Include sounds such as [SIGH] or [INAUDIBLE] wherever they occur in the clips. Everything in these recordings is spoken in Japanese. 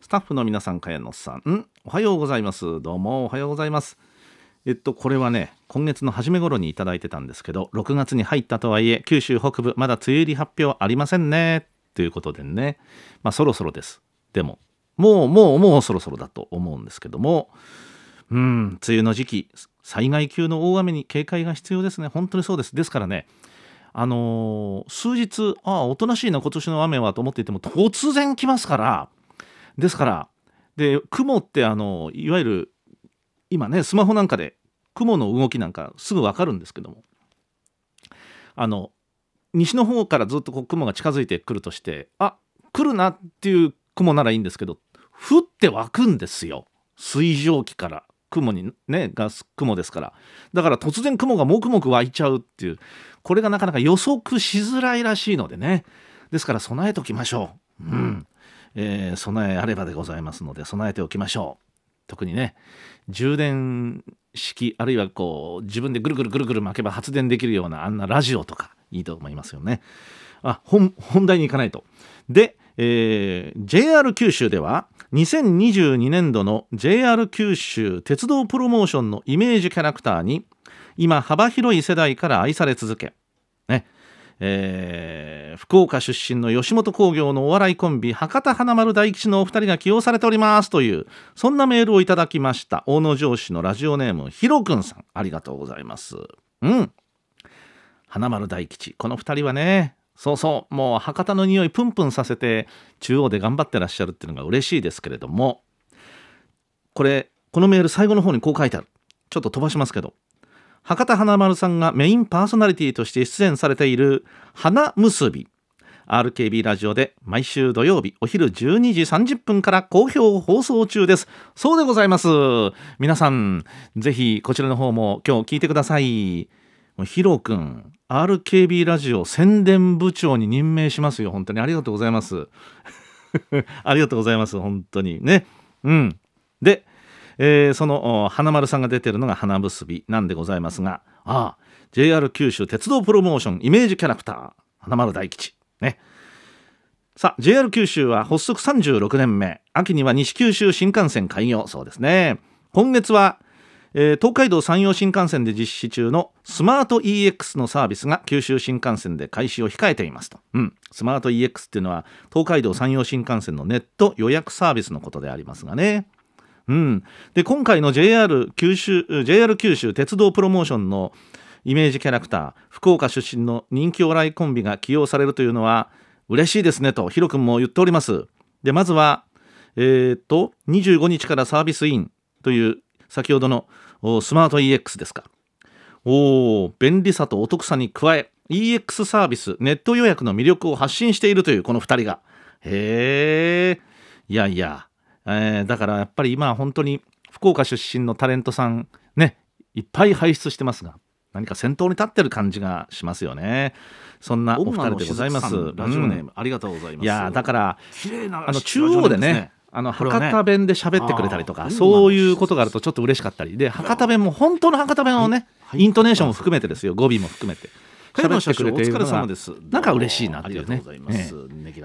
スタッフの皆さん茅野さん。おはようございます。どうもおはようございます。えっとこれはね今月の初め頃にいただいてたんですけど6月に入ったとはいえ九州北部まだ梅雨入り発表ありませんね。ということでね。まあそろそろです。でももうもうもうそろそろだと思うんですけども。うん梅雨の時期災害級の大雨に警戒が必要ですね。本当にそうです。ですからねあのー、数日ああおとなしいな今年の雨はと思っていても突然来ますからですからで雲ってあのいわゆる今ねスマホなんかで雲の動きなんかすぐ分かるんですけどもあの西の方からずっとこう雲が近づいてくるとしてあ来るなっていう雲ならいいんですけど降って湧くんですよ。水蒸気から。雲にねガス雲ですから。だから突然雲がもくもく湧いちゃうっていうこれがなかなか予測しづらいらしいのでね。ですから備えときましょう、うん。えー、備えあればでございますので備えておきましょう。特にね充電式あるいはこう自分でぐるぐるぐるぐる巻けば発電できるようなあんなラジオとかいいと思いますよね。あ本題に行かないと。でえー、JR 九州では2022年度の JR 九州鉄道プロモーションのイメージキャラクターに今幅広い世代から愛され続け、えー、福岡出身の吉本興業のお笑いコンビ博多華丸大吉のお二人が起用されておりますというそんなメールをいただきました。大野城市のラジオネームひろくんさん。ありがとうございます。うん。花丸大吉。この二人はねそうそうもう博多の匂いプンプンさせて中央で頑張ってらっしゃるっていうのが嬉しいですけれどもこれこのメール最後の方にこう書いてある。ちょっと飛ばしますけど。博多華丸さんがメインパーソナリティとして出演されている「花結び」RKB ラジオで毎週土曜日お昼12時30分から好評放送中です。そうでございます。皆さんぜひこちらの方も今日聞いてください。ヒロ君 RKB ラジオ宣伝部長に任命しますよ。本当にありがとうございます。[LAUGHS] ありがとうございます。本当に。ね。うん。で、えー、その花丸さんが出てるのが花結びなんでございますがああ JR 九州鉄道プロモーションイメージキャラクター花丸大吉。ね。さあ JR 九州は発足36年目。秋には西九州新幹線開業。そうですね。今月はえー、東海道山陽新幹線で実施中のスマート EX のサービスが九州新幹線で開始を控えていますと、うん、スマート EX っていうのは東海道山陽新幹線のネット予約サービスのことでありますがね。うん、で今回の JR 九州 JR 九州鉄道プロモーションのイメージキャラクター福岡出身の人気お笑いコンビが起用されるというのは嬉しいですねとヒロ君も言っております。でまずはえー、っと25日からサービスインという先ほどのスマート EX ですか。お便利さとお得さに加え EX サービスネット予約の魅力を発信しているというこの2人が。へえいやいや、えー、だからやっぱり今本当に福岡出身のタレントさんねいっぱい輩出してますが何か先頭に立ってる感じがしますよね。そんなお二人でございます。ラジオネーム、うん、ありがとうございます。いやだからあの中央でねあの博多弁で喋ってくれたりとか、そういうことがあるとちょっと嬉しかったりで博多弁も本当の博多弁をね、イントネーションも含めてですよ語尾も含めて。喋ってくれているのがなんか嬉しいなっていうね。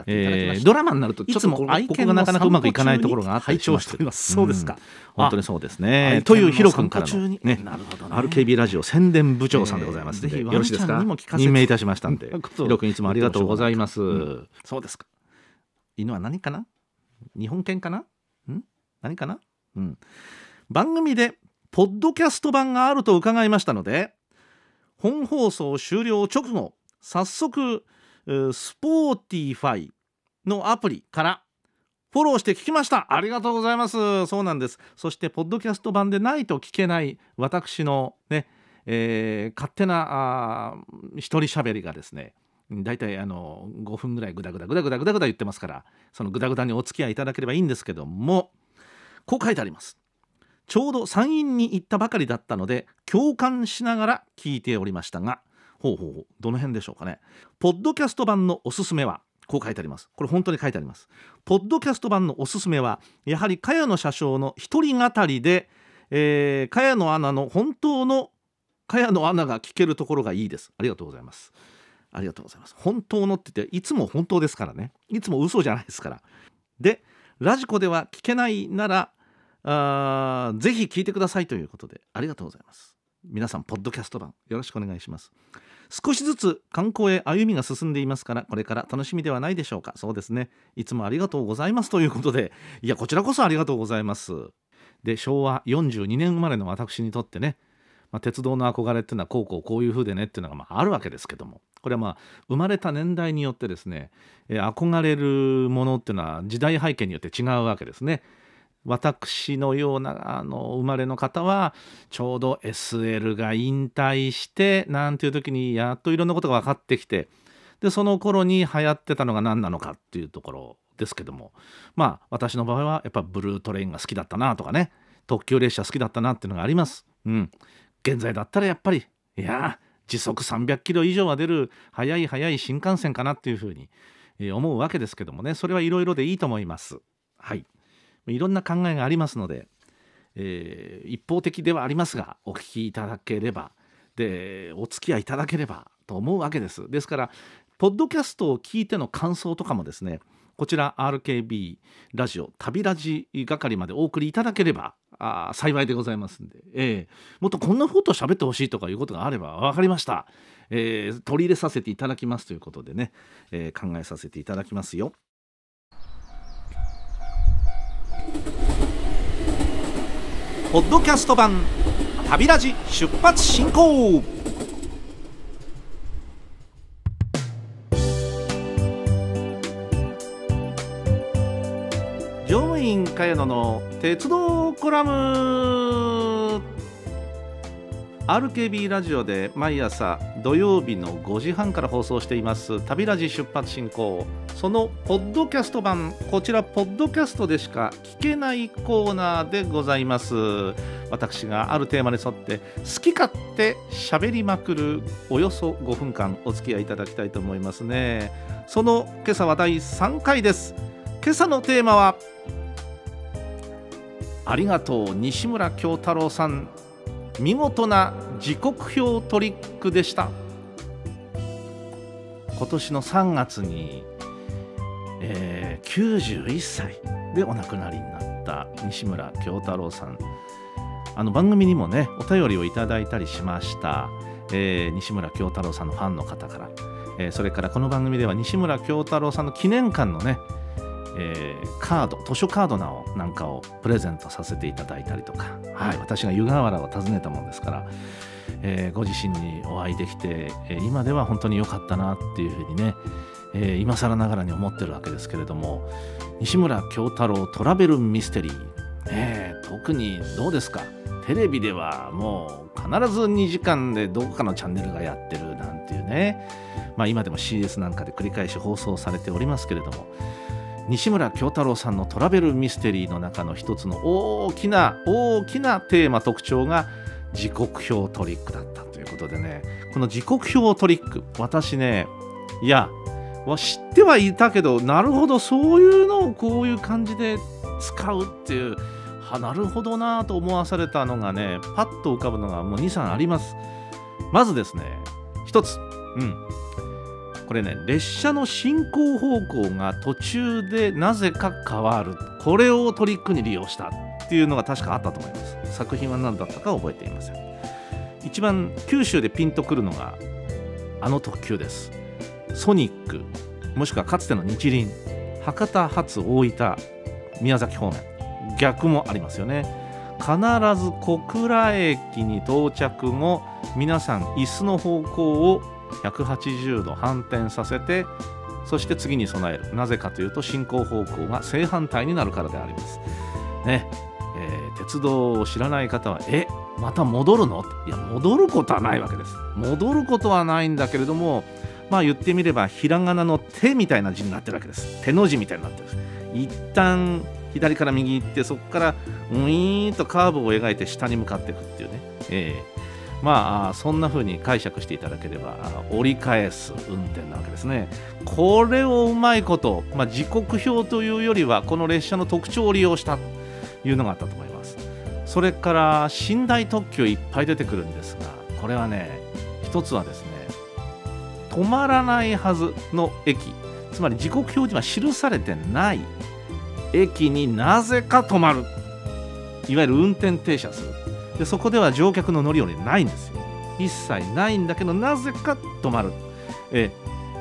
えー、ドラマになるとちょっとここがなかなかうまくいかないところがあってそうです。か、本当にそうですね。というヒロ君からのね、RKB ラジオ宣伝部長さんでございます。ぜひよろしいですか？任命いたしましたんで、[LAUGHS] ヒロ君いつもありがとうございます。そうですか。犬は何かな？日本犬かな？ん？何かな？うん。番組でポッドキャスト版があると伺いましたので本放送終了直後早速スポーティファイのアプリからフォローして聞きました。ありがとうございます。そうなんです。そしてポッドキャスト版でないと聞けない私のね、えー、勝手なあ一人喋りがですね大体あの5分ぐらいグダグダグダグダグダグダ言ってますからそのグダグダにお付き合いいただければいいんですけどもこう書いてあります。ちょうど山陰に行ったばかりだったので共感しながら聞いておりましたがほうほうどの辺でしょうかね。ポッドキャスト版のおすすめはこう書いてあります。これ本当に書いてあります。ポッドキャスト版のおすすめはやはり茅野社長の一人語りで、えー、茅野アナの本当の茅野アナが聞けるところがいいです。ありがとうございます。ありがとうございます。本当のって言っていつも本当ですからね。いつも嘘じゃないですから。でラジコでは聞けないならぜひ聞いてくださいということでありがとうございます。皆さんポッドキャスト版よろしくお願いします。少しずつ観光へ歩みが進んでいますからこれから楽しみではないでしょうか。そうですね。いつもありがとうございますということで。いやこちらこそありがとうございます。で昭和42年生まれの私にとってね。まあ、鉄道の憧れっていうのはこうこうこういう風でね。っていうのがまああるわけですけども。これはまあ生まれた年代によってですね、憧れるものっていうのは時代背景によって違うわけですね。私のようなあの生まれの方はちょうど SL が引退してなんていう時にやっといろんなことが分かってきてでその頃に流行ってたのが何なのかっていうところですけどもまあ私の場合はやっぱブルートレインが好きだったなとかね特急列車好きだったなっていうのがあります。うん、現在だったらやっぱりいや時速300キロ以上は出る速い速い新幹線かなっていうふうに思うわけですけどもねそれはいろいろでいいと思います。はいいろんな考えがありますので、えー、一方的ではありますがお聞きいただければでお付き合いいただければと思うわけです。ですからポッドキャストを聞いての感想とかもですねこちら RKB ラジオ旅ラジ係までお送りいただければあ幸いでございますんで、えー、もっとこんなことを喋ってほしいとかいうことがあれば分かりました、えー、取り入れさせていただきますということでね、えー、考えさせていただきますよ。ポッドキャスト版旅ラジ出発進行。乗員茅野の鉄道コラム。RKB ラジオで毎朝土曜日の5時半から放送しています旅ラジ出発進行そのポッドキャスト版こちらポッドキャストでしか聞けないコーナーでございます。私があるテーマに沿って好き勝手喋りまくるおよそ5分間お付き合いいただきたいと思いますね。その今朝は第3回です。今朝のテーマはありがとう西村京太郎さん。見事な時刻表トリックでした。今年の3月に、えー、91歳でお亡くなりになった西村京太郎さん。あの番組にもねお便りをいただいたりしました、えー、西村京太郎さんのファンの方から、えー、それからこの番組では西村京太郎さんの記念館のねえー、カード図書カードなをなんかをプレゼントさせていただいたりとか、はい、私が湯河原を訪ねたもんですから、えー、ご自身にお会いできて、えー、今では本当に良かったなっていうふうにね、えー、今更ながらに思ってるわけですけれども西村京太郎トラベルミステリー、ね、特にどうですか？テレビではもう必ず2時間でどこかのチャンネルがやってるなんていうね、まあ、今でも CS なんかで繰り返し放送されておりますけれども西村京太郎さんのトラベルミステリーの中の一つの大きな大きなテーマ特徴が時刻表トリックだったということでね。この時刻表トリック私ねいや知ってはいたけどなるほどそういうのをこういう感じで使うっていうはなるほどなと思わされたのがねパッと浮かぶのがもう23あります。まずですね一つ。うん。これね列車の進行方向が途中でなぜか変わる。これをトリックに利用したっていうのが確かあったと思います。作品は何だったか覚えていません。一番九州でピンとくるのがあの特急です。ソニックもしくはかつての日輪博多発大分宮崎方面。逆もありますよね。必ず小倉駅に到着後皆さん椅子の方向を180度反転させてそして次に備える。なぜかというと進行方向が正反対になるからであります。ね。えー、鉄道を知らない方はえまた戻るの？いや戻ることはないわけです。戻ることはないんだけれどもまあ言ってみればひらがなの手みたいな字になってるわけです。手の字みたいになってる一旦左から右行ってそこからウィーンとカーブを描いて下に向かっていくっていうね、えー、まあそんな風に解釈していただければ折り返す運転なわけですね。これをうまいこと、まあ、時刻表というよりはこの列車の特徴を利用したというのがあったと思います。それから寝台特急いっぱい出てくるんですがこれはね一つはですね止まらないはずの駅。つまり時刻表示は記されてない駅になぜか止まる。いわゆる運転停車する。でそこでは乗客の乗り降りないんですよ。一切ないんだけどなぜか止まる。え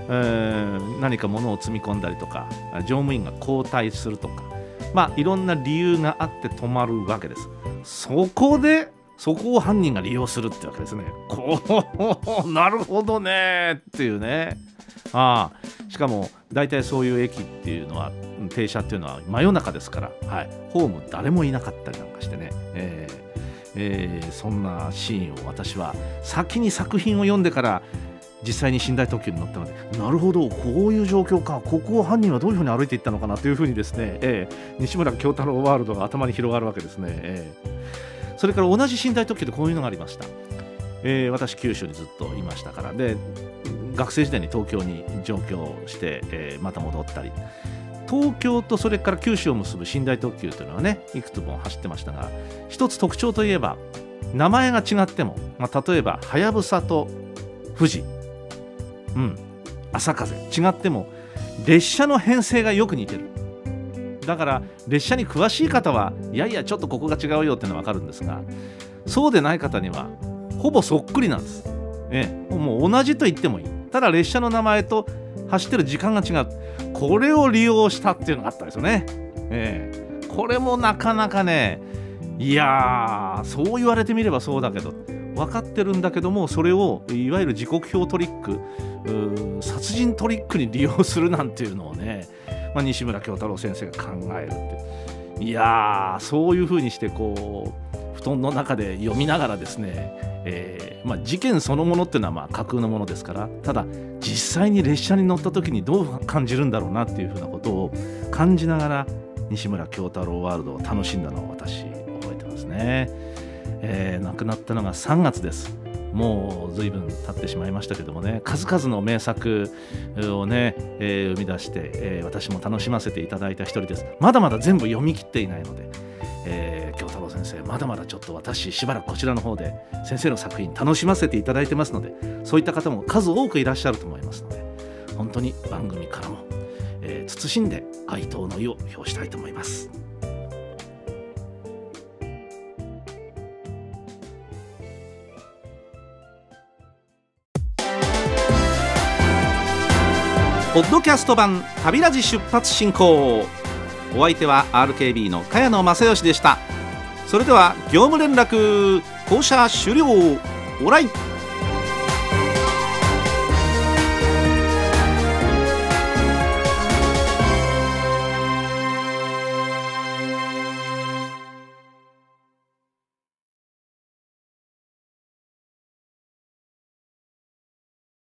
えー、何か物を積み込んだりとか乗務員が交代するとか。まあいろんな理由があって止まるわけです。そこでそこを犯人が利用するってわけですね。こ [LAUGHS] うなるほどね。っていうね。ああ。しかも大体そういう駅っていうのは停車っていうのは真夜中ですから、はい、ホーム誰もいなかったりなんかしてね、えー。えー、そんなシーンを私は先に作品を読んでから実際に寝台特急に乗ったのでなるほどこういう状況か。ここを犯人はどういうふうに歩いていったのかなというふうにですね、えー、西村京太郎ワールドが頭に広がるわけですね、えー、それから同じ寝台特急でこういうのがありました、えー、私九州にずっといましたから。で学生時代に東京に上京して、えー、また戻ったり。東京とそれから九州を結ぶ寝台特急というのはねいくつも走ってましたが一つ特徴といえば名前が違っても、まあ、例えばはやぶさと富士。うん。朝風。違っても列車の編成がよく似てる。だから列車に詳しい方はいやいやちょっとここが違うよっていうのは分かるんですがそうでない方にはほぼそっくりなんです、ええ、もう同じと言ってもいい。ただ列車の名前と走ってる時間が違う。これを利用したっていうのがあったんですよね、えー、これもなかなかねいやそう言われてみればそうだけど分かってるんだけどもそれをいわゆる時刻表トリック殺人トリックに利用するなんていうのをね、まあ、西村京太郎先生が考えるって。いやそういうふうにしてこう布団の中で読みながらですねえー、まあ、事件そのものっていうのはまあ架空のものですからただ実際に列車に乗った時にどう感じるんだろうなっていうふうなことを感じながら西村京太郎ワールドを楽しんだのを私覚えてますね、えー、亡くなったのが3月です。もう随分経ってしまいましたけどもね数々の名作をね、えー、生み出して、えー、私も楽しませていただいた一人です。まだまだ全部読み切っていないので、生まだまだちょっと私しばらくこちらの方で先生の作品楽しませていただいてますのでそういった方も数多くいらっしゃると思いますので本当に番組からも、えー、慎んで哀悼の意を表したいと思います。ポッドキャスト版旅ラジ出発進行お相手は RKB の茅野正義でしたそれでは業務連絡降車終了。オライ。